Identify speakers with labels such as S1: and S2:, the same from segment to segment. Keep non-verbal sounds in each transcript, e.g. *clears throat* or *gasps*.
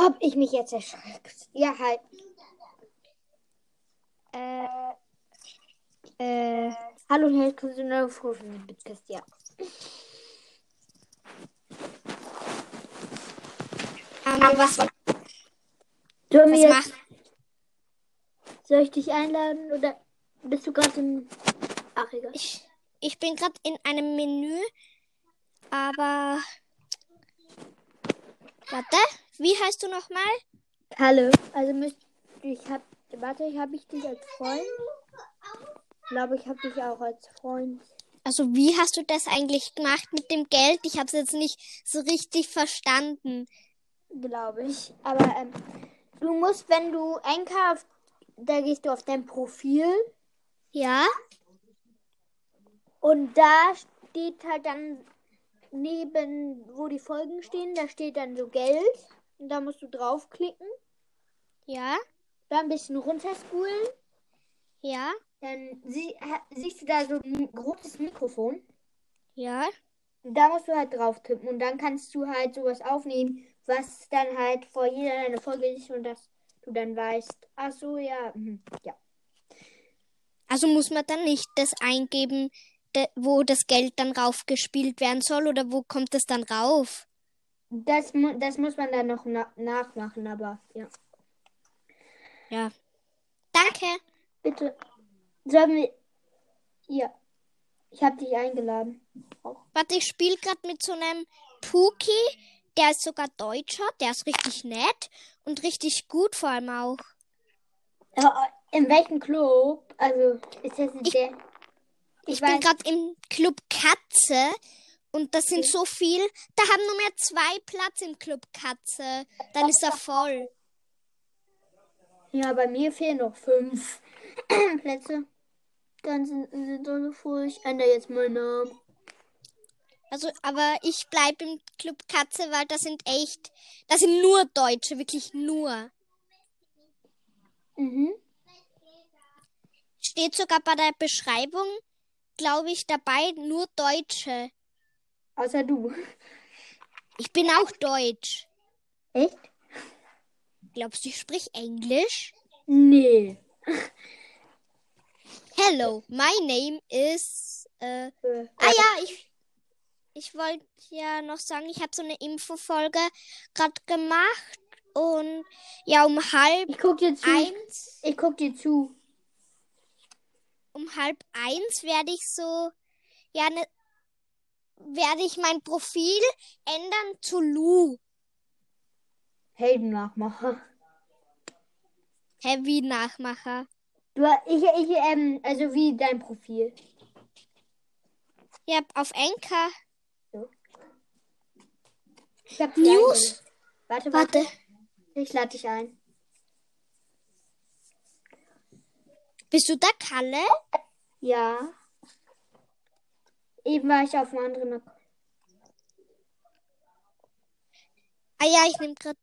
S1: Hab ich mich jetzt erschreckt. Ja, halt.
S2: Äh,
S1: Äh, hallo und herzlich willkommen zu einer Folge von Bitcast, ja.
S2: ähm, was, was
S1: Sollen wir jetzt, soll ich dich einladen oder bist du gerade im... Ach, egal.
S2: Ich, ich bin gerade in einem Menü, aber. Warte, wie heißt du nochmal?
S1: Hallo. Also müsst ich hab, warte, ich habe ich dich als Freund? Ich glaube, ich habe dich auch als Freund.
S2: Also, wie hast du das eigentlich gemacht mit dem Geld? Ich habe es jetzt nicht so richtig verstanden.
S1: glaube ich. Aber ähm, du musst, wenn du auf, da gehst du auf dein Profil
S2: Ja?
S1: und da steht halt dann neben, wo die Folgen stehen, da steht dann so Geld und da musst du draufklicken,
S2: Ja?
S1: dann ein bisschen runterspulen,
S2: Ja?
S1: dann sie, siehst du da so ein großes Mikrofon.
S2: Ja?
S1: Und da musst du halt drauf tippen und dann kannst du halt sowas aufnehmen, was dann halt vor jeder deine Folge ist und dass du dann weißt, ach so, ja, mhm, ja.
S2: Also muss man dann nicht das eingeben, wo das Geld dann raufgespielt werden soll oder wo kommt es dann rauf?
S1: Das, mu das muss man dann noch na nachmachen, aber ja.
S2: Ja. Danke.
S1: Bitte. Sollen wir. Ja. Ich habe dich eingeladen.
S2: Warte, ich spiele gerade mit so einem Puki. Der ist sogar Deutscher. Der ist richtig nett und richtig gut vor allem auch.
S1: Aber in welchem Club? Also, ist das
S2: Ich-
S1: der.
S2: Ich,
S1: Ich
S2: bin gerade im Club Katze und das sind so viel. Da haben nur mehr zwei Platz im Club Katze. Dann ist er voll.
S1: Ja, bei mir fehlen noch fünf *clears throat* Plätze. Dann sind, sind so voll. Ich ändere jetzt meinen Namen.
S2: Also, aber ich bleib im Club Katze, weil das sind echt, das sind nur Deutsche, wirklich nur.
S1: Mhm.
S2: Steht sogar bei der Beschreibung, glaube ich, dabei, nur Deutsche.
S1: Außer du.
S2: Ich bin auch Deutsch.
S1: Echt?
S2: Glaubst du, ich sprich Englisch?
S1: Nee.
S2: Hello, my name is. Äh,
S1: Äh,
S2: ah ja, ich, ich wollte ja noch sagen, ich habe so eine Infofolge gerade gemacht und ja, um halb
S1: Ich guck dir zu.
S2: eins,
S1: Ich guck dir zu.
S2: Um halb eins werde ich so, ja, ne, werde ich mein Profil ändern zu Lu.
S1: Heldennachmacher.
S2: Heavy Nachmacher.
S1: Du, ich, ich, ähm, also wie dein Profil.
S2: Ja, auf
S1: hab dich
S2: News?
S1: Warte, warte.
S2: Warte.
S1: Ich lade dich ein.
S2: Bist du der Kalle?
S1: Ja. Eben war ich auf einem anderen Account.
S2: Ah ja, ich nehme gerade.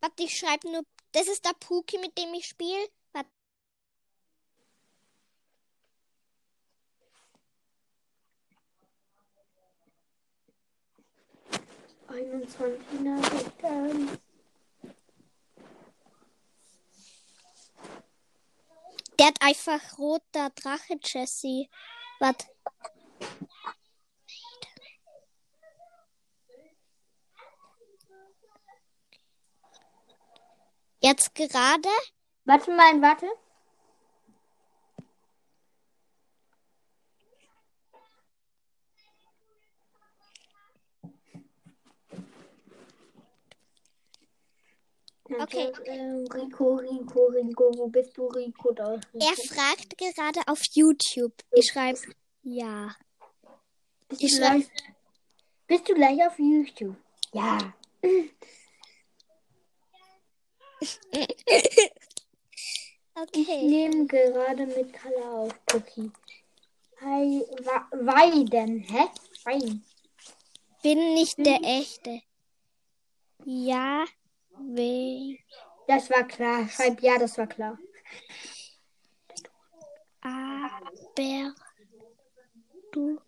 S2: Warte, ich schreibe nur. Das ist der Puki, mit dem ich spiele. Warte.
S1: 21 Nachrichten.
S2: Der hat einfach roter Drache, Jesse. Warte. Jetzt gerade?
S1: Warte mal, warte.
S2: Okay.
S1: Äh, Rico, Rico, Rico, wo bist du, Rico? Da. Rico.
S2: Er fragt gerade auf YouTube. Ich schreibe ja.
S1: Bist,
S2: ich
S1: du
S2: schreib-
S1: gleich, bist du gleich auf YouTube? Ja. *laughs* Ich
S2: Okay.
S1: nehme gerade mit Kalle auf, Cookie. Hi, wa Weiden, hä? Weiden.
S2: Bin nicht der echte. Ja, we,
S1: Das war klar. Schreib ja, das war klar.
S2: aber du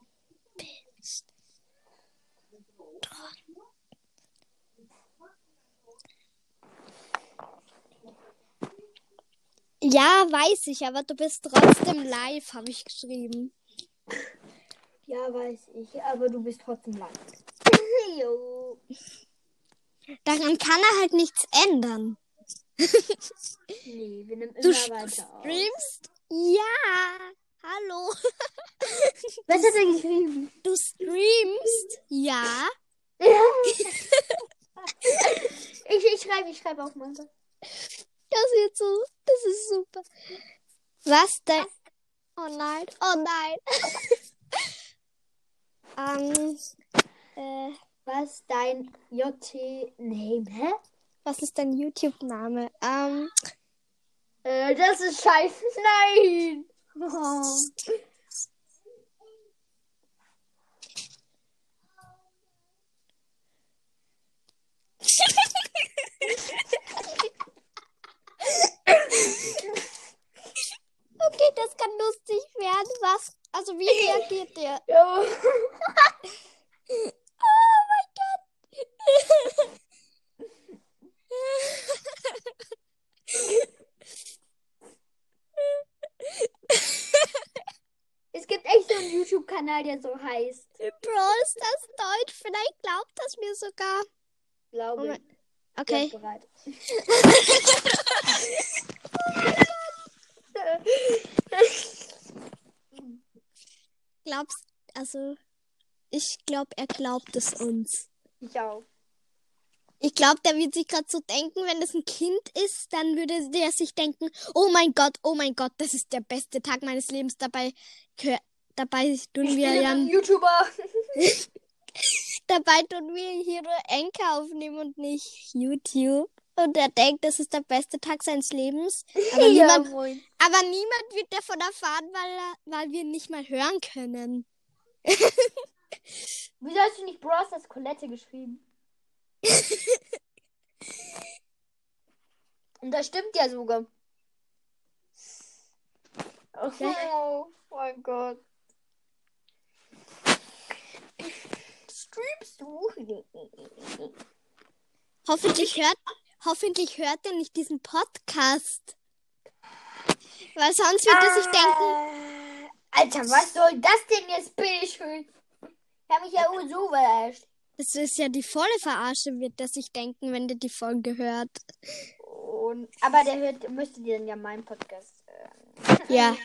S2: bist Ja, weiß ich, aber du bist trotzdem live, habe ich geschrieben.
S1: Ja, weiß ich, aber du bist trotzdem live. *laughs* jo.
S2: Daran kann er halt nichts ändern.
S1: Nee, wir nehmen
S2: Du
S1: immer weiter auf.
S2: streamst? Ja. Hallo. *laughs*
S1: Was hat er geschrieben?
S2: Du streamst? Ja.
S1: Ja. *laughs* ich, ich schreibe, ich schreibe auch mal.
S2: Das wird so. Das ist super. Was denn? Oh nein. Oh nein. *laughs* ähm, äh,
S1: Was dein hä?
S2: was ist dein YouTube-Name? Ähm,
S1: Äh, das ist scheiße. Nein. Oh. *laughs*
S2: okay, das kann lustig werden. Was? Also, wie reagiert der?
S1: Jo. *laughs* Es gibt echt so einen YouTube-Kanal, der so heißt.
S2: Bro, ist das Deutsch? Vielleicht glaubt das mir sogar.
S1: Glaube
S2: Oh
S1: ich.
S2: Okay.
S1: Seid bereit. *laughs*
S2: Glaubst, also, ich glaube, er glaubt es uns.
S1: Ich auch.
S2: Ich glaube, der wird sich gerade so denken, wenn das ein Kind ist, dann würde der sich denken, oh mein Gott, oh mein Gott, das ist der beste Tag meines Lebens. Dabei, dabei tun
S1: Ich
S2: wir ja,
S1: YouTuber. *laughs*
S2: dabei tun wir hier nur Enker aufnehmen und nicht YouTube. Und er denkt, das ist der beste Tag seines Lebens. Aber, *laughs*
S1: ja,
S2: niemand,
S1: moin.
S2: aber niemand wird davon erfahren, weil, er, weil wir ihn nicht mal hören können. *laughs*
S1: Wieso hast du nicht Bros das Colette geschrieben? *laughs* Und das stimmt ja sogar. Oh, mein Gott. Streamst du?
S2: Hoffentlich hört, hoffentlich hört er nicht diesen Podcast. Weil sonst wird er sich denken,
S1: Äh, Alter, was soll das denn jetzt, bitteschön? Ich hab mich ja so verarscht.
S2: das ist ja die volle Verarsche, wird er sich denken, wenn der die Folge hört.
S1: Und, aber der hört, müsste dir dann ja meinen Podcast hören.
S2: Ja.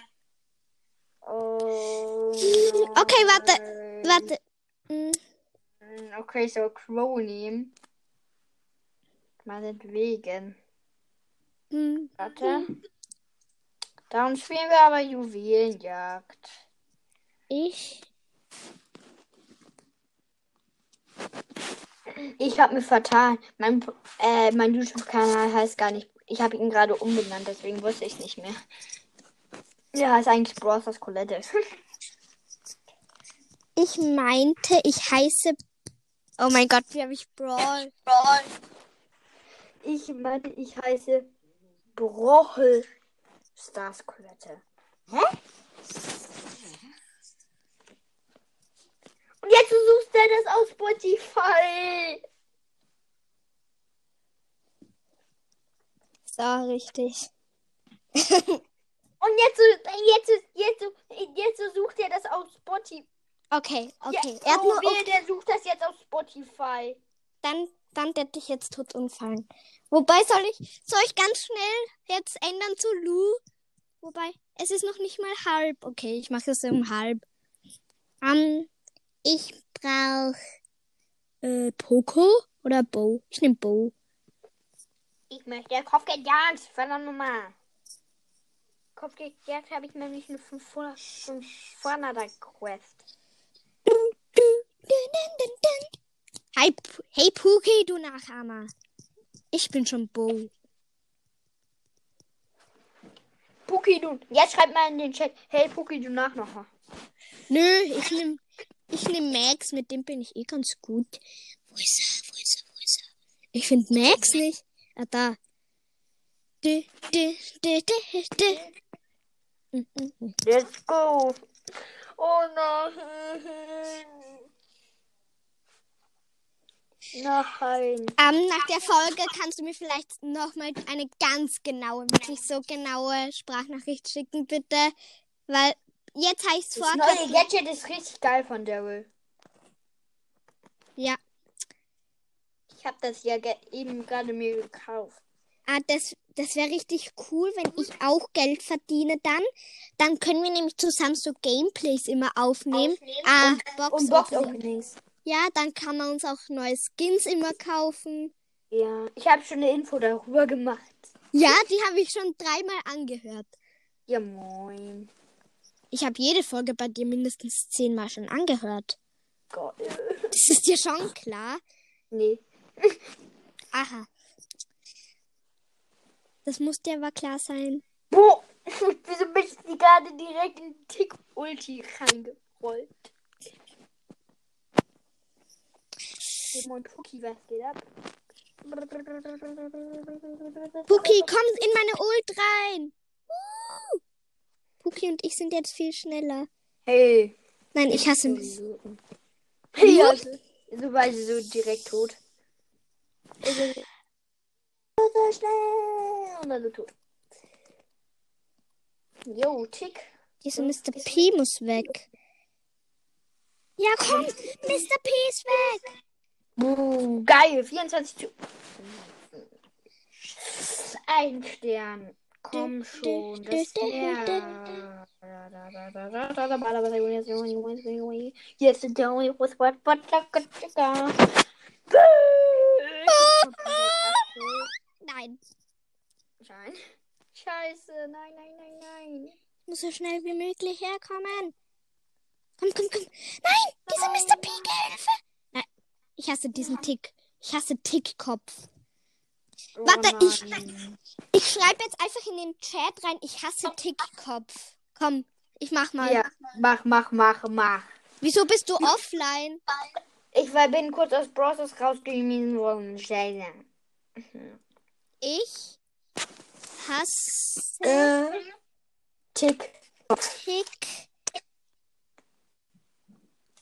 S1: Oh,
S2: Okay, warte, warte. Hm,
S1: Okay, so Crow nehmen. Meinetwegen.
S2: hm.
S1: Warte. Dann spielen wir aber Juwelenjagd.
S2: Ich?
S1: Ich habe mich vertan. Mein, äh, mein YouTube-Kanal heißt gar nicht. Ich habe ihn gerade umbenannt, deswegen wusste ich nicht mehr. Ja, heißt eigentlich Browsers Colette. *laughs*
S2: Ich meinte, ich heiße. Oh mein Gott, wie habe ich Brawl?
S1: Ich meine, ich heiße Brochel Stars Colette. Hä? Und jetzt suchst du das auf Spotify.
S2: So, richtig.
S1: Und jetzt, jetzt, jetzt, jetzt sucht er das auf Spotify.
S2: Okay, okay.
S1: Ja,
S2: er hat
S1: oh,
S2: Okay.
S1: der sucht das jetzt auf Spotify.
S2: Dann, dann der dich jetzt tot umfallen. Wobei soll ich, soll ich ganz schnell jetzt ändern zu Lu? Wobei, es ist noch nicht mal halb. Okay, ich mache es um halb. Ähm, ich brauche äh, Poco oder Bo. Ich nehme Bo.
S1: Ich möchte Kopfgeldjagd, verdammt nochmal. Kopfgeldjagd habe ich nämlich eine 500 500er Quest.
S2: Hi, P- hey Puki, du Nachahmer. Ich bin schon Bo.
S1: Puki, du. Jetzt schreib mal in den Chat. Hey, Puki, du Nachmacher.
S2: Nö, ich nehm, ich nehm Max, mit dem bin ich eh ganz gut. Wo ist er? Wo ist er? Wo ist er? Ich finde Max nicht. Ah, da. Mm, mm, mm.
S1: Let's go. Oh nein. Nein.
S2: Ähm, nach der Folge kannst du mir vielleicht nochmal eine ganz genaue, wirklich so genaue Sprachnachricht schicken, bitte. Weil jetzt ich es
S1: Das
S2: vor.
S1: neue Gadget ist richtig geil von Daryl.
S2: Ja.
S1: Ich habe das ja ge eben gerade mir gekauft.
S2: Ah, das, das wäre richtig cool, wenn ich auch Geld verdiene dann. Dann können wir nämlich zusammen so Gameplays immer aufnehmen. Ah, Box
S1: Und Box
S2: Opening.
S1: Openings.
S2: Ja, dann kann man uns auch neue Skins immer kaufen.
S1: Ja, ich habe schon eine Info darüber gemacht.
S2: Ja, die habe ich schon dreimal angehört.
S1: Ja, moin.
S2: Ich habe jede Folge bei dir mindestens zehnmal schon angehört.
S1: Gott.
S2: Das ist dir schon klar.
S1: Nee.
S2: Aha. Das muss dir aber klar sein.
S1: Boah, *laughs* wieso bist du gerade direkt in den Tick-Ulti reingerollt? Moin, Puki, was geht ab?
S2: Puki, komm in meine Ult rein. Uh. Puki und ich sind jetzt viel schneller.
S1: Hey.
S2: Nein, ich hasse
S1: mich. Hey, also, so war sie so direkt tot. Also, so schnell. Und dann so tot. Jo, Tick.
S2: Dieser Mr. P muss weg. Ja, komm, Mr. P ist weg.
S1: Buh, geil, 24 zu. Ein Stern. Komm schon, das. Yes, the only with what but
S2: Nein,
S1: Schein. Scheiße, nein, nein, nein, nein.
S2: ich muss so schnell wie möglich herkommen. Komm, komm, komm. Nein, dieser Mr. P, Hilfe. Nein, ich hasse diesen Tick. Ich hasse Tickkopf.
S1: Oh
S2: Warte, ich-
S1: nein.
S2: Ich schreibe jetzt einfach in den Chat rein, ich hasse Tickkopf. Komm, ich mach mal.
S1: Ja, mach, mach, mach, mach.
S2: Wieso bist du offline?
S1: Ich war, bin kurz aus Browsers rausgegangen worden. Scheiße.
S2: Ich hasse
S1: Äh, Tick.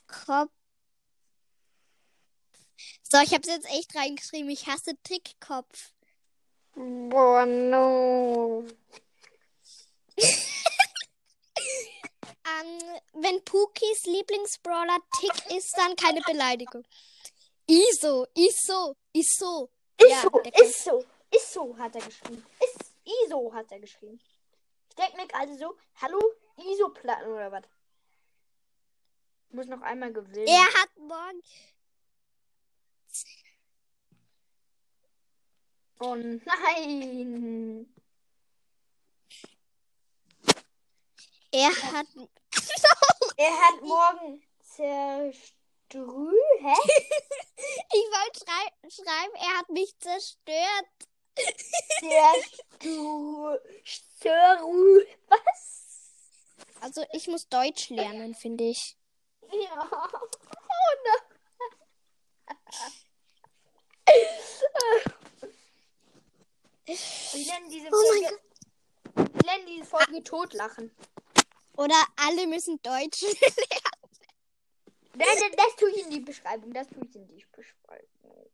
S2: Tickkopf. So, ich habe jetzt echt reingeschrieben, ich hasse Tickkopf.
S1: Boah, no. *laughs*
S2: Ähm, wenn Pukis Lieblingsbrawler Tick ist, dann keine Beleidigung. Iso, Iso, Iso.
S1: Ist
S2: Ja,
S1: so,
S2: der kann-
S1: ist so, ist so, hat er geschrieben. Ist ISO, hat er geschrieben. Ich denke mir gerade so, hallo, ISO-Platten oder was? Muss noch einmal gewinnen.
S2: Er hat morgen.
S1: Oh nein.
S2: Er hat. *laughs*
S1: Er hat morgen zerstrü... Hä? *laughs*
S2: Ich wollte schrei schreiben, er hat mich zerstört.
S1: Zerstrü... *laughs* Was?
S2: Also, ich muss Deutsch lernen, finde ich.
S1: Ja. Oh nein. Wir nennen diese
S2: Oh mein
S1: Folge... Wir nennen diese Folge Totlachen.
S2: Oder alle müssen Deutsch lernen. *laughs*
S1: Nein, nein, das tue ich in die Beschreibung. Das tue ich in die Beschreibung.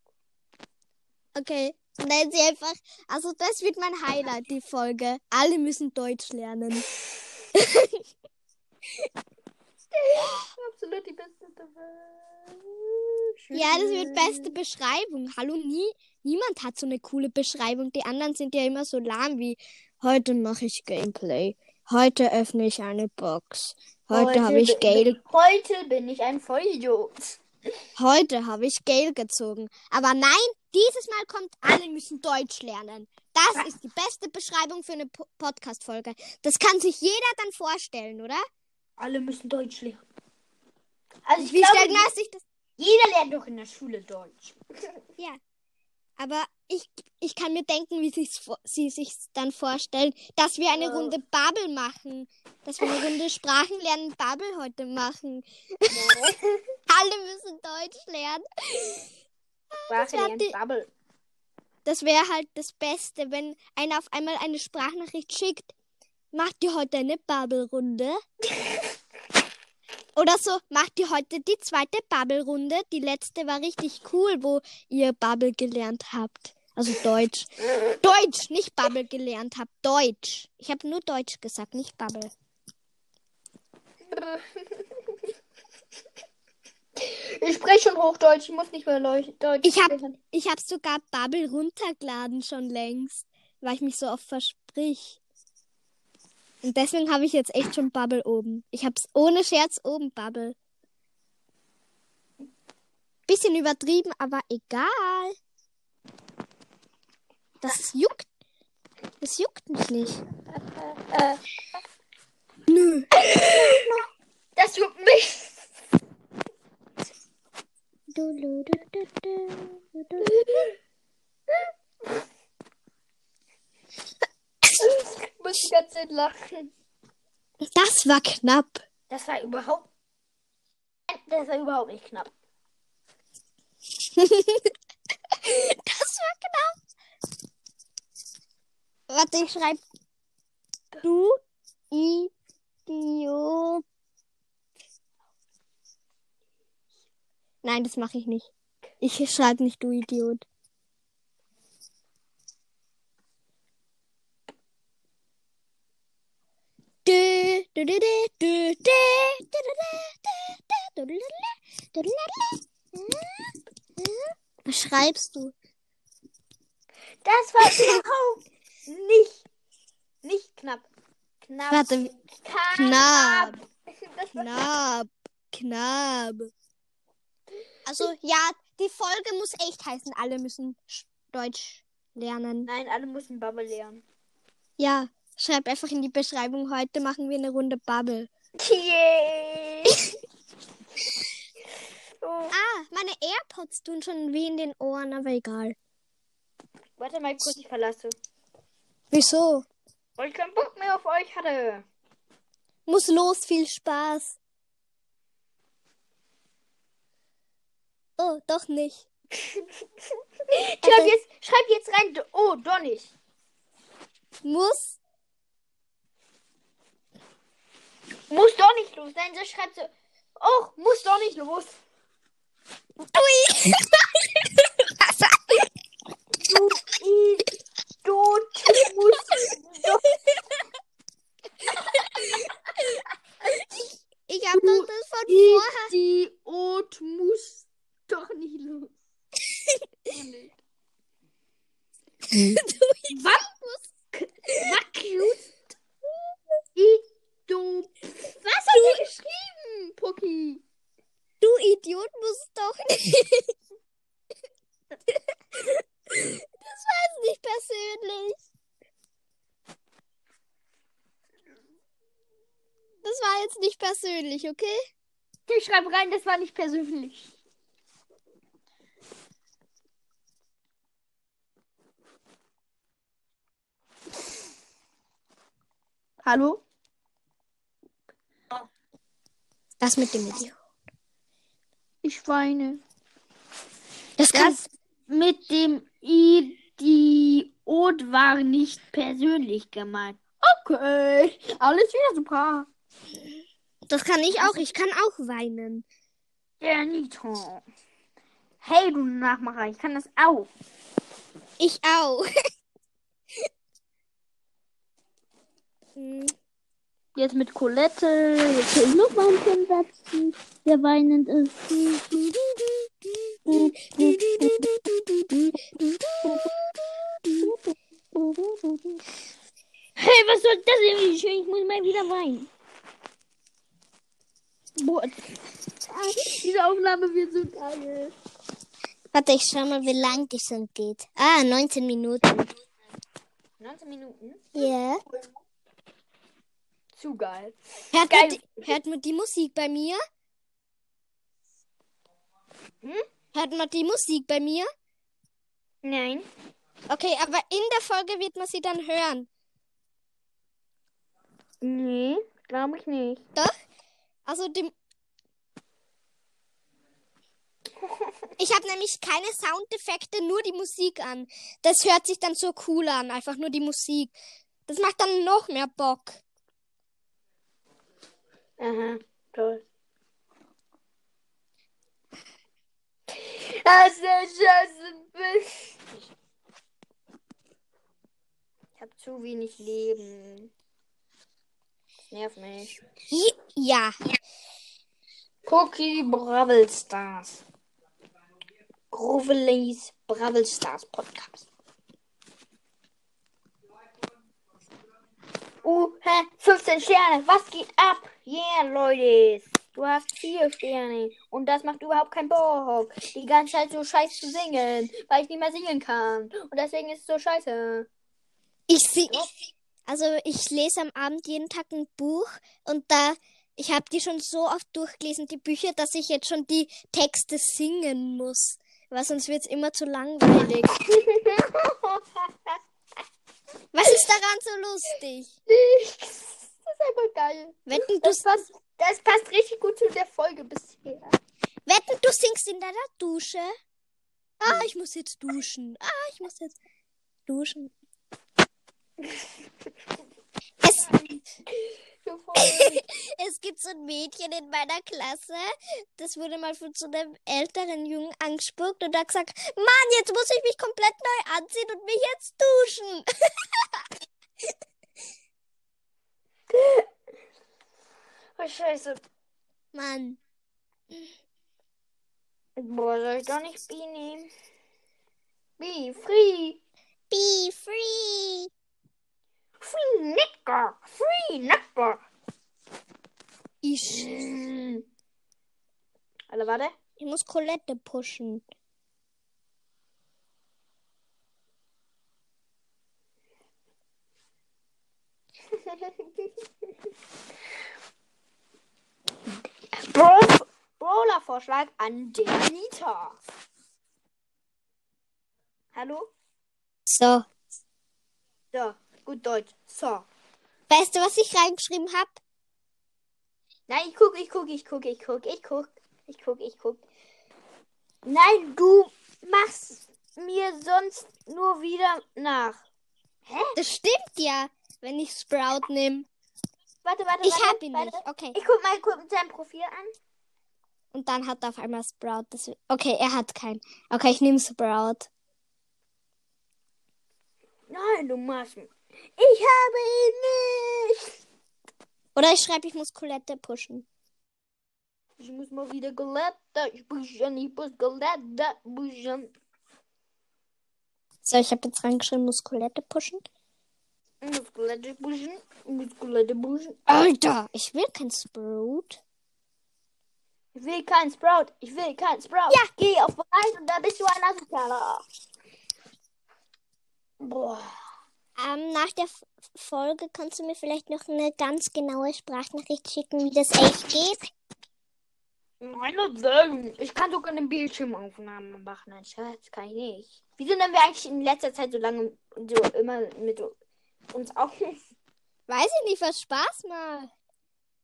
S2: Okay, nennen sie einfach. Also, das wird mein Highlight, die Folge. Alle müssen Deutsch lernen. *laughs*
S1: Absolut die beste.
S2: Ja, das wird beste Beschreibung. Hallo, nie, niemand hat so eine coole Beschreibung. Die anderen sind ja immer so lahm wie heute mache ich Gameplay. Heute öffne ich eine Box. Heute, habe ich Gale,
S1: Heute bin ich ein Vollidiot.
S2: heute habe ich Gale gezogen. Aber nein, dieses Mal kommt, alle müssen Deutsch lernen. Das ist die beste Beschreibung für eine Po- Podcast-Folge. Das kann sich jeder dann vorstellen, oder?
S1: Alle müssen Deutsch lernen. Also ich
S2: Wie
S1: glaube,
S2: stellen wir sich das?
S1: jeder lernt doch in der Schule Deutsch.
S2: Ja. Aber ich, ich kann mir denken, wie sich's sie sich dann vorstellen, dass wir eine. Runde Bubble machen. Dass wir eine Runde Sprachenlernen Bubble heute machen. *laughs* Alle müssen Deutsch lernen.
S1: Sprache
S2: wär
S1: lernt
S2: die-
S1: Bubble.
S2: Das wäre halt das Beste, wenn einer auf einmal eine Sprachnachricht schickt. Macht ihr heute eine Bubble-Runde? *laughs* Oder so, macht ihr heute die zweite Bubble-Runde. Die letzte war richtig cool, wo ihr Bubble gelernt habt. Also Deutsch. *laughs* Deutsch, nicht Bubble gelernt habt. Deutsch. Ich habe nur Deutsch gesagt, nicht Bubble. *laughs*
S1: Ich spreche schon Hochdeutsch, ich muss nicht mehr Leu- Deutsch
S2: Ich hab-
S1: sprechen.
S2: Ich habe sogar Bubble runtergeladen schon längst, weil ich mich so oft versprich. Und deswegen habe ich jetzt echt schon Bubble oben. Ich hab's ohne Scherz oben Bubble. Bisschen übertrieben, aber egal. Das juckt. Das juckt mich nicht.
S1: Äh,
S2: Nö.
S1: das juckt mich. Ich muss die ganze Zeit lachen.
S2: Das war knapp.
S1: Das war überhaupt. Das war überhaupt nicht knapp. *laughs*
S2: Das war knapp. Warte, ich schreib. Du Idiot. Nein, das mache ich nicht. Ich schreibe nicht du Idiot. Was schreibst du?
S1: Das war überhaupt nicht. Nicht knapp. Knapp.
S2: Warte,
S1: Knapp.
S2: knapp. Knapp. Also ja, die Folge muss echt heißen, alle müssen Sch- Deutsch lernen.
S1: Nein, alle müssen Bubble lernen.
S2: Ja, schreib einfach in die Beschreibung, heute machen wir eine Runde Bubble.
S1: Yay! oh, *laughs*
S2: Ah, meine AirPods tun schon weh in den Ohren, aber egal.
S1: warte mal kurz, ich verlasse.
S2: Wieso?
S1: Weil ich keinen Bock mehr auf euch hatte.
S2: Muss los, viel Spaß. Oh, doch nicht. *laughs*
S1: Schreib jetzt, schreib jetzt rein. Oh, doch nicht.
S2: Muss.
S1: Muss doch nicht los. Nein, so schreibt so. Oh, muss doch nicht los.
S2: Ui.
S1: Du, I, du, du musst doch.
S2: ich hab doch das von vorher.
S1: Idiot muss doch nicht los. *laughs* Nee. Was? Was Ido. Was hat er geschrieben, Pucki?
S2: Du Idiot musst doch *laughs* nicht. Das war jetzt nicht persönlich. Das war jetzt nicht persönlich, okay?
S1: Ich schreibe rein, das war nicht persönlich. Hallo?
S2: Das mit dem Idiot.
S1: Ich weine.
S2: Das.
S1: Das mit dem Idiot war nicht persönlich gemeint. Okay, alles wieder super.
S2: Das kann ich auch. Ich kann auch weinen.
S1: Der Nito. Hey, du Nachmacher, ich kann das auch.
S2: Ich auch. *laughs* Hm.
S1: Jetzt mit Colette. Jetzt will ich noch mal einen Satz, der weinend ist. Hey, was soll das denn? Ich, ich muss mal wieder weinen. Boah, diese Aufnahme wird so geil.
S2: Warte, ich schau mal, wie lang die schon geht. Ah, 19 Minuten.
S1: 19 Minuten?
S2: Ja.
S1: Zu geil.
S2: Hört,
S1: Geil.
S2: man die, hört man die Musik bei mir?
S1: Hm?
S2: Hört man die Musik bei mir?
S1: Nein.
S2: Okay, aber in der Folge wird man sie dann hören.
S1: Nee, glaube ich nicht.
S2: Doch? Also dem. Ich habe nämlich keine Soundeffekte, nur die Musik an. Das hört sich dann so cool an, einfach nur die Musik. Das macht dann noch mehr Bock.
S1: Aha, toll. Hast du Scheiße bist. Ich hab zu wenig Leben. Das nervt mich.
S2: Ja.
S1: Cookie Bravel Stars. Grovelays Bravel Stars Podcast. Uh, hä? 15 Sterne. Was geht ab? Yeah, Leute. Du hast 4 Sterne. Und das macht überhaupt keinen Bock. Die ganze Zeit so scheiße zu singen, weil ich nicht mehr singen kann. Und deswegen ist es so scheiße.
S2: Ich sehe. Also ich lese am Abend jeden Tag ein Buch und da. Ich habe die schon so oft durchgelesen, die Bücher, dass ich jetzt schon die Texte singen muss. Weil sonst wird es immer zu langweilig. *laughs* Was ist daran so lustig?
S1: das ist einfach geil.
S2: Wetten, du,
S1: Das passt, das passt richtig gut zu der Folge bisher.
S2: wetten, du singst in deiner Dusche? Ah, ich muss jetzt duschen. Ah, ich muss jetzt duschen. *laughs* *laughs* Es, gibt so ein Mädchen in meiner Klasse, das wurde mal von so einem älteren Jungen angespuckt und hat gesagt, Mann, jetzt muss ich mich komplett neu anziehen und mich jetzt duschen. *laughs*
S1: oh, scheiße.
S2: Mann.
S1: Boah, soll ich doch nicht B nehmen? B, free.
S2: Be free.
S1: Free Necker. Free Necker.
S2: Ich,
S1: Mm. Alle, warte.
S2: ich muss Colette pushen. *laughs*
S1: Brawl- Brawler-Vorschlag an der Anita. Hallo?
S2: So.
S1: So, gut Deutsch. So.
S2: Weißt du, was ich reingeschrieben habe?
S1: Nein, ich guck, ich guck, ich guck, ich guck, ich guck, ich guck, ich guck. Nein, du machst mir sonst nur wieder nach.
S2: Das stimmt ja, wenn ich Sprout nehme.
S1: Warte, warte,
S2: Ich
S1: warte.
S2: hab ihn
S1: warte.
S2: nicht. Okay.
S1: Ich guck mal kurz sein Profil an.
S2: Und dann hat er auf einmal Sprout. Das, okay, er hat keinen. Okay, ich nehme Sprout.
S1: Nein, du machst. Ich habe ihn nicht.
S2: Oder ich schreibe, ich muss Colette pushen.
S1: Ich muss mal wieder Galette pushen. Ich muss Galette pushen.
S2: So, ich habe jetzt reingeschrieben, muss Colette pushen.
S1: Ich muss Galette pushen. Muss Galette pushen.
S2: Alter, ich will kein Sprout.
S1: Ich will keinen Sprout. Ich will keinen Sprout. Ja. Geh auf bereit und dann bist du ein Asozialer. Boah.
S2: Ähm, nach der F Folge kannst du mir vielleicht noch eine ganz genaue Sprachnachricht schicken, wie das echt geht.
S1: Meine sagen. Ich kann sogar eine Bildschirmaufnahme machen. Ein Scherz kann ich nicht. Wieso nehmen wir eigentlich in letzter Zeit so lange so immer mit uns auf? *laughs*
S2: Weiß ich nicht, was Spaß macht.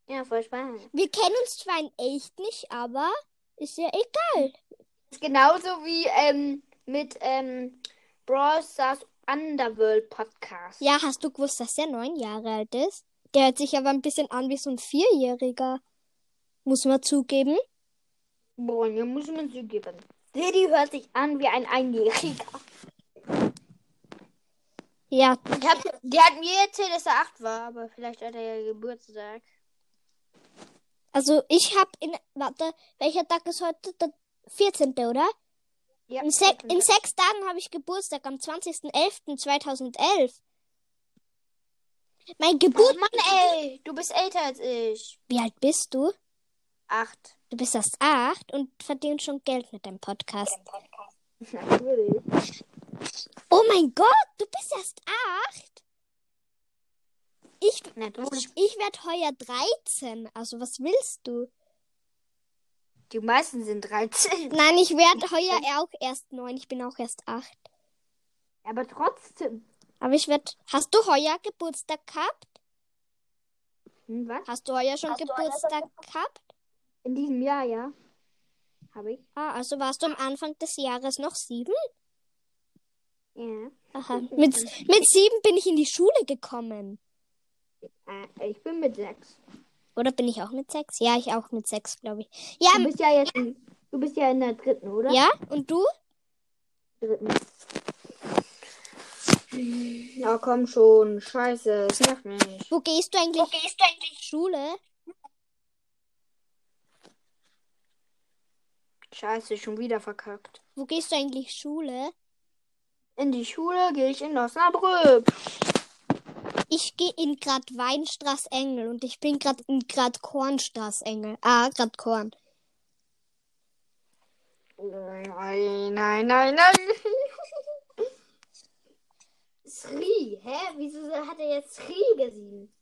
S1: Ja, voll spannend.
S2: Wir kennen uns zwar in echt nicht, aber ist ja egal.
S1: ist genauso wie ähm, mit ähm, Brawl Stars Underworld Podcast.
S2: Ja, hast du gewusst, dass der neun Jahre alt ist? Der hört sich aber ein bisschen an wie so ein Vierjähriger. Muss man zugeben.
S1: Boah, mir muss man zugeben. Diddy hört sich an wie ein Einjähriger.
S2: Ja,
S1: hab, der hat mir erzählt, dass er acht war, aber vielleicht hat er ja Geburtstag.
S2: also ich hab in. Warte, welcher Tag ist heute? Der 14. oder?
S1: Ja,
S2: In, sek in sechs Tagen habe ich Geburtstag am 20.11.2011. Mein
S1: Oh
S2: Geburt.
S1: Mann, ey, du bist älter als ich.
S2: Wie alt bist du?
S1: Acht.
S2: Du bist erst acht und verdienst schon Geld mit deinem Podcast. *laughs*
S1: Natürlich.
S2: Oh mein Gott, du bist erst acht? Ich,
S1: Natürlich.
S2: ich werde heuer 13. Also was willst du?
S1: Die meisten sind 13. *laughs*
S2: Nein, ich werde heuer auch erst neun. Ich bin auch erst acht.
S1: Aber trotzdem.
S2: Aber ich werde. Hast du heuer Geburtstag gehabt?
S1: Hm, was?
S2: Hast du heuer schon
S1: Hast du heuer
S2: Geburtstag gehabt?
S1: In diesem Jahr, ja. Habe ich.
S2: Ah, also warst du am Anfang des Jahres noch sieben?
S1: Ja.
S2: Aha. Mit, mit sieben bin ich in die Schule gekommen.
S1: Äh, ich bin mit sechs.
S2: Oder bin ich auch mit sechs? Ja, ich auch mit sechs, glaube ich. Ja,
S1: Du bist ja jetzt. Du bist ja in der dritten, oder?
S2: Ja? Und du?
S1: Dritten. Ja, komm schon. Scheiße, es nervt mich.
S2: Wo gehst du eigentlich? Wo gehst du eigentlich? Schule?
S1: Scheiße, schon wieder verkackt.
S2: Wo gehst du eigentlich Schule?
S1: In die Schule gehe ich in Osnabrück.
S2: Ich gehe in Grad Weinstraß Engel und ich bin gerade in Grad Kornstraß Engel. Ah, Grad Korn.
S1: Nein, nein, nein, nein. *laughs* Sri, hä? Wieso hat er jetzt Sri gesehen?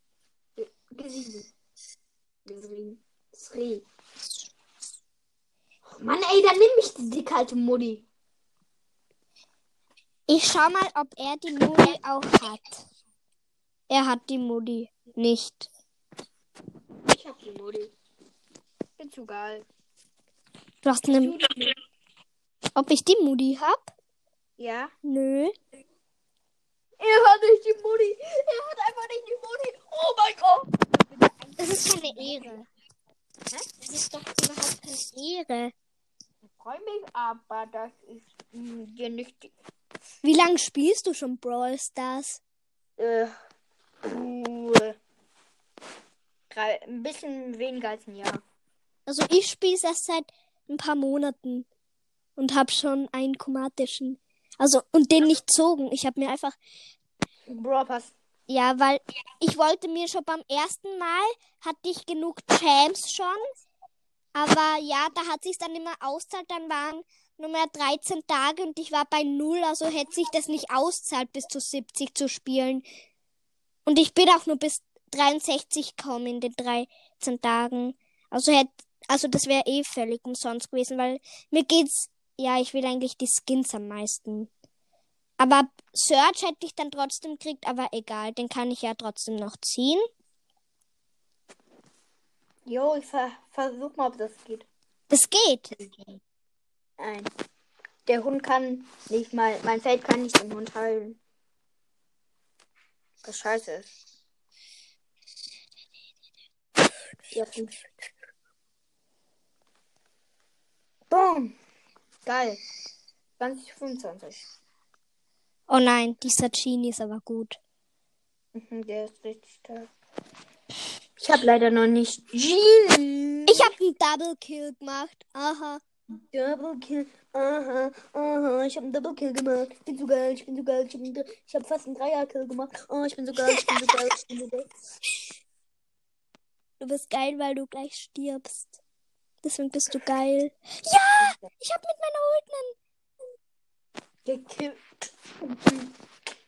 S1: Gesehen. Gesehen. Sri. Oh Mann, ey, dann nimm mich die dicke alte Mutti.
S2: Ich schau mal, ob er die Modi auch hat. Er hat die Modi nicht.
S1: Ich hab die Mutti. Bin zu geil.
S2: Du hast eine. Ob ich die Modi hab?
S1: Ja?
S2: Nö.
S1: Er hat nicht die Mutti. Er hat einfach nicht die Mutti. Oh mein Gott.
S2: Das ist keine Ehre. Hä? Das ist doch überhaupt keine Ehre.
S1: Ich freue mich, aber das ist dir nicht.
S2: Wie lange spielst du schon Brawl Stars?
S1: Äh, drei, ein bisschen weniger als ein Jahr.
S2: Also ich spiele erst seit ein paar Monaten und habe schon einen chromatischen. Also und den nicht zogen. Ich habe mir einfach
S1: Brawl Pass.
S2: ja, weil ich wollte mir schon beim ersten Mal hatte ich genug Champs schon, aber ja, da hat sich dann immer auszahlt. Dann waren nur mehr 13 Tage und ich war bei null, also hätte sich das nicht auszahlt bis zu 70 zu spielen. Und ich bin auch nur bis 63 gekommen in den 13 Tagen. Also hätte also das wäre eh völlig umsonst gewesen, weil mir geht's, ja, ich will eigentlich die Skins am meisten. Aber Search hätte ich dann trotzdem gekriegt, aber egal, den kann ich ja trotzdem noch ziehen.
S1: Jo, ich ver versuch mal, ob das geht.
S2: Das geht.
S1: Nein. Der Hund kann nicht mal, mein Feld kann nicht den Hund heilen. Was scheiße ist. Ja, fünf. Boom. Geil. 2025.
S2: Oh nein, dieser Genie ist aber gut.
S1: Mhm, der ist richtig stark. Ich habe leider noch nicht Genie.
S2: Ich habe einen Double Kill gemacht. Aha.
S1: Double Kill. Aha, aha, ich habe einen Double Kill gemacht. Ich bin so geil, ich bin so geil. Ich habe hab fast einen Dreier Kill gemacht. Oh, ich bin so geil, ich bin so geil, ich bin so geil.
S2: Du bist geil, weil du gleich stirbst. Deswegen bist du geil. Ja! Ich habe mit meiner Ult einen.
S1: Gekillt.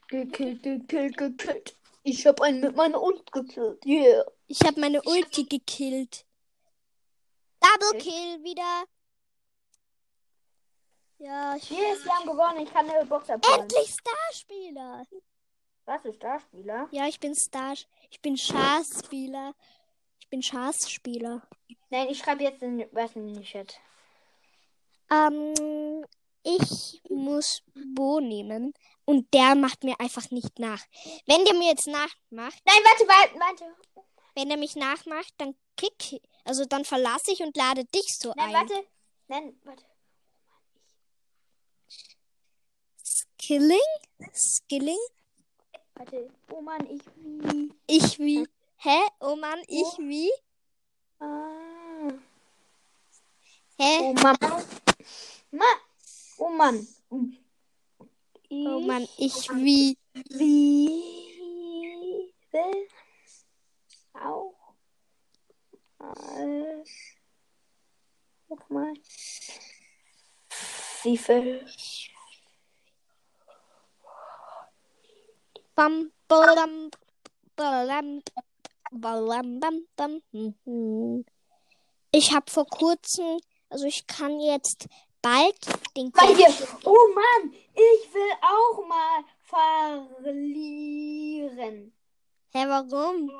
S1: Gekillt, gekillt, gekillt. Ich habe einen mit meiner Ult gekillt. Yeah.
S2: Ich habe meine Ulti gekillt. Double Kill wieder. Ja, ich
S1: Yes, wir haben gewonnen. Ich kann eine Box abholen.
S2: Endlich Starspieler.
S1: Was ist Starspieler?
S2: Ja, ich bin Star. Ich bin Schafspieler. Ich bin Schafspieler.
S1: Nein, ich schreibe jetzt in was in den Chat.
S2: Ähm, ich muss Bo nehmen und der macht mir einfach nicht nach. Wenn der mir jetzt nachmacht,
S1: Nein, warte, warte, warte.
S2: wenn er mich nachmacht, dann kick, also dann verlasse ich und lade dich so
S1: Nein,
S2: ein.
S1: warte. Nein, warte.
S2: Skilling? Skilling?
S1: Warte. Oh Mann, ich wie.
S2: Ich wie? Hä? Oh Mann, ich
S1: Oh.
S2: wie?
S1: Ah.
S2: Hä?
S1: Oh Mann. Ma. Oh Mann. Ich
S2: Oh Mann, ich wie?
S1: liebe auch mal. Nochmal. Wie viel?
S2: Bam, bam, bam. Mhm. Ich habe vor kurzem, also ich kann jetzt bald den
S1: Bei dir. Oh Mann, ich will auch mal verlieren.
S2: Hä, warum?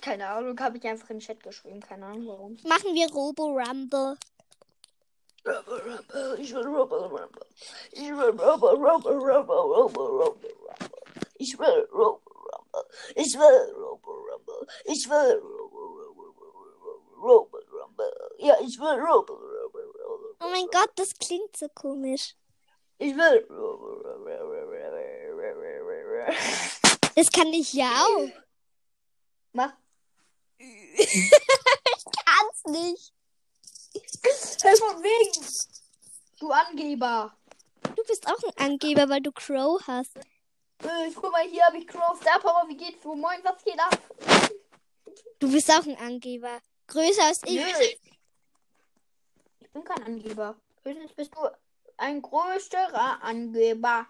S1: Keine Ahnung, habe ich einfach in den Chat geschrieben. Keine Ahnung warum.
S2: Machen wir Robo Rumble.
S1: Ich will rubber, rubber. Ich will rubber, rubber, rubber, rubber, rubber, rubber. Ich will rubber, rubber. Ich will rubber, rubber. Ich will rubber, rubber, Ja, ich will Robo, Robo, Robo.
S2: Oh mein Gott, das klingt so komisch.
S1: Ich will Robo, Robo, Robo.
S2: Das kann ich ja auch.
S1: Mach.
S2: Kann's nicht.
S1: Hey, von wegen. Du Angeber.
S2: Du bist auch ein Angeber, weil du Crow hast.
S1: Äh, guck mal, hier habe ich Crow Star Power. Wie geht's? So, moin, was geht ab?
S2: Du bist auch ein Angeber. Größer als ich.
S1: Nö. Ich bin kein Angeber. Höchstens bist du ein größerer Angeber.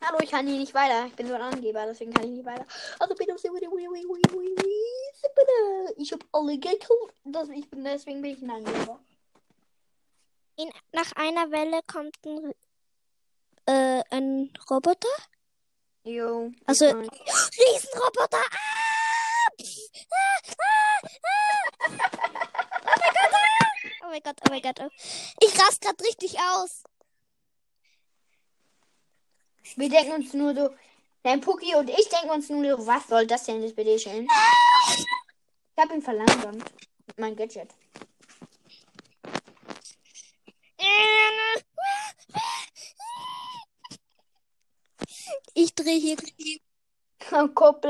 S1: Hallo, ich kann hier nicht weiter. Ich bin nur ein Angeber, deswegen kann ich nicht weiter. Also bitte, ich habe alle gekauft. Das, ich bin, deswegen bin ich ein Angeber.
S2: In, nach einer Welle kommt ein, äh, ein Roboter.
S1: Jo.
S2: Also- *gasps* Riesenroboter! Ah! Pff, ah, ah, ah. Oh mein Gott, oh mein Gott, oh mein Gott. Oh. Ich rast grad richtig aus.
S1: Wir denken uns nur so, dein Puki und ich denken uns nur so, was soll das denn jetzt bitte schön? Ich habe ihn verlangsamt. Mit meinem Gadget.
S2: Ich drehe hier.
S1: Kopf,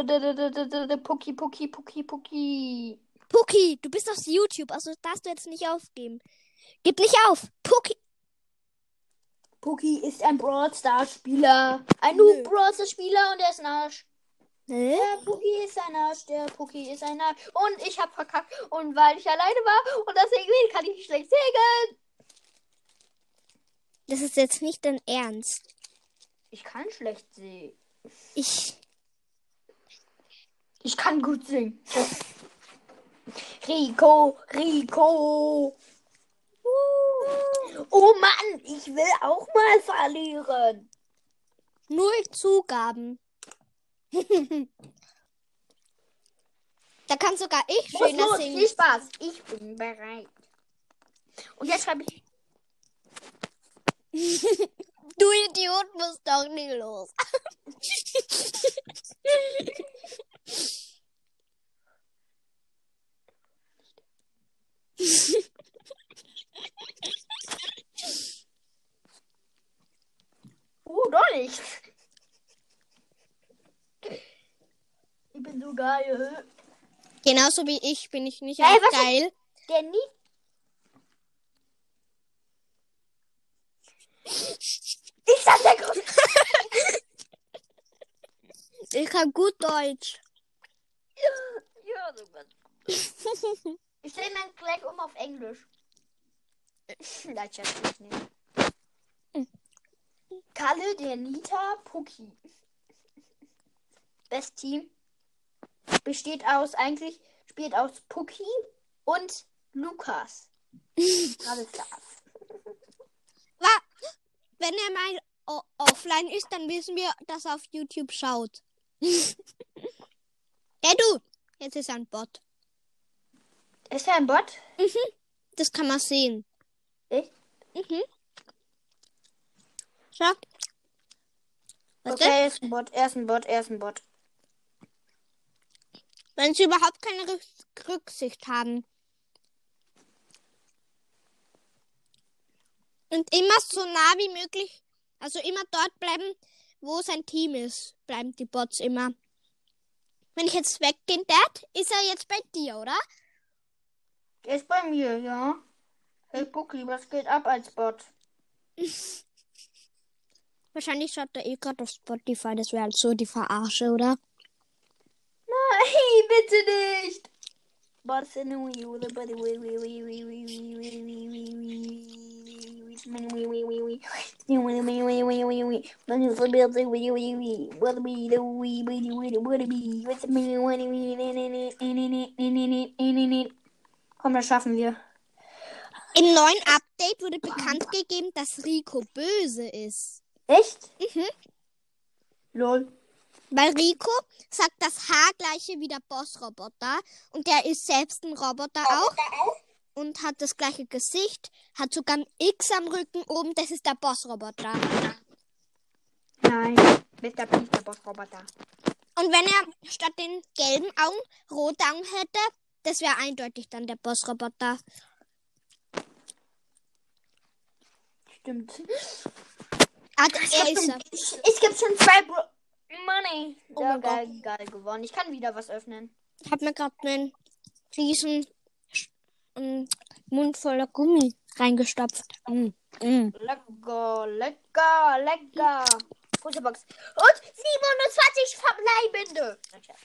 S1: Puki, Puki, Puki, Puki.
S2: Puki, du bist auf YouTube, also darfst du jetzt nicht aufgeben. Gib nicht auf. Puki.
S1: Puki ist ein Brawl Stars Spieler. Ein
S2: Nö.
S1: Noob Brawl Stars Spieler und er ist ein Arsch.
S2: Hä?
S1: Der Puki ist ein Arsch, der Puki ist ein Arsch. Und ich hab verkackt. Und weil ich alleine war und deswegen kann ich schlecht segeln.
S2: Das ist jetzt nicht dein Ernst.
S1: Ich kann schlecht singen.
S2: Ich.
S1: Ich kann gut singen. Rico, Rico. Oh Mann, ich will auch mal verlieren.
S2: Null Zugaben. da kann sogar ich
S1: Los,
S2: schöner
S1: los,
S2: singen.
S1: viel Spaß. Ich bin bereit. Und jetzt schreibe ich. *laughs*
S2: Du Idiot musst doch nicht los. *laughs*
S1: Oh, doch nicht. Ich bin so geil.
S2: Genauso wie ich bin ich nicht
S1: Ey,
S2: auch geil.
S1: Der nie. Ich sag der Grund. *laughs*
S2: Ich kann gut Deutsch.
S1: Ja, so ganz. *laughs* Ich stelle dann gleich um auf Englisch. Nein, Schatz, ich nicht. Kalle, der Nita, Puki. Das Team besteht aus, eigentlich spielt aus Puki und Lukas. *laughs* Klar.
S2: Wenn er mal o- offline ist, dann wissen wir, dass er auf YouTube schaut. *laughs* Der du. Jetzt ist er ein Bot.
S1: Ist er ein Bot?
S2: Das kann man sehen.
S1: Echt?
S2: Mhm. Schau. Warte.
S1: Okay, er ist ein Bot, er ist ein Bot, er ist ein Bot.
S2: Wenn sie überhaupt keine Rück- Rücksicht haben. Und immer so nah wie möglich, also immer dort bleiben, wo sein Team ist, bleiben die Bots immer. Wenn ich jetzt weggehen werde, ist er jetzt bei dir, oder?
S1: Er ist bei mir, ja. Hey Puki, was geht ab als Bot? *laughs*
S2: Wahrscheinlich schaut er eh gerade auf Spotify, das wäre halt so die Verarsche, oder?
S1: Nein, bitte nicht! Komm, das schaffen wir.
S2: Im neuen Update wurde bekannt gegeben, dass Rico böse ist.
S1: Echt?
S2: Mhm.
S1: Lol.
S2: Weil Rico sagt das Haargleiche wie der Bossroboter und der ist selbst ein Roboter auch und hat das gleiche Gesicht, hat sogar ein X am Rücken oben, das ist der Bossroboter.
S1: Nein, bist der Peter Boss Roboter.
S2: Und wenn er statt den gelben Augen rote Augen hätte, Das wäre eindeutig dann der Bossroboter.
S1: Stimmt.
S2: Der
S1: Ich
S2: ist
S1: schon, ich, ich schon zwei Bro Money.
S2: Oh
S1: ja,
S2: mein
S1: geil, geil gewonnen. Ich kann wieder was öffnen.
S2: Ich habe mir gerade einen riesen ähm, Mund voller Gummi reingestopft. Mm, mm.
S1: Lecker, lecker, lecker. Große Box. Und 27 verbleibende. Scherz.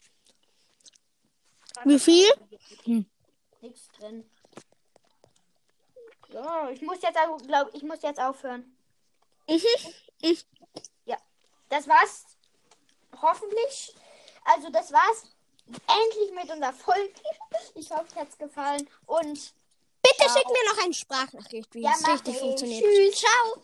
S2: Wie viel? Hm.
S1: Nichts drin. So, ich muss jetzt, auch- glaub, ich muss jetzt aufhören.
S2: Mhm.
S1: Ja, das war's. Hoffentlich. Also, das war's. Endlich mit unserer Folge. Ich hoffe, es hat's gefallen. Und
S2: Bitte
S1: Ciao.
S2: schick mir noch eine Sprachnachricht, wie
S1: Ja,
S2: es richtig
S1: ich.
S2: funktioniert.
S1: Tschüss.
S2: Ciao.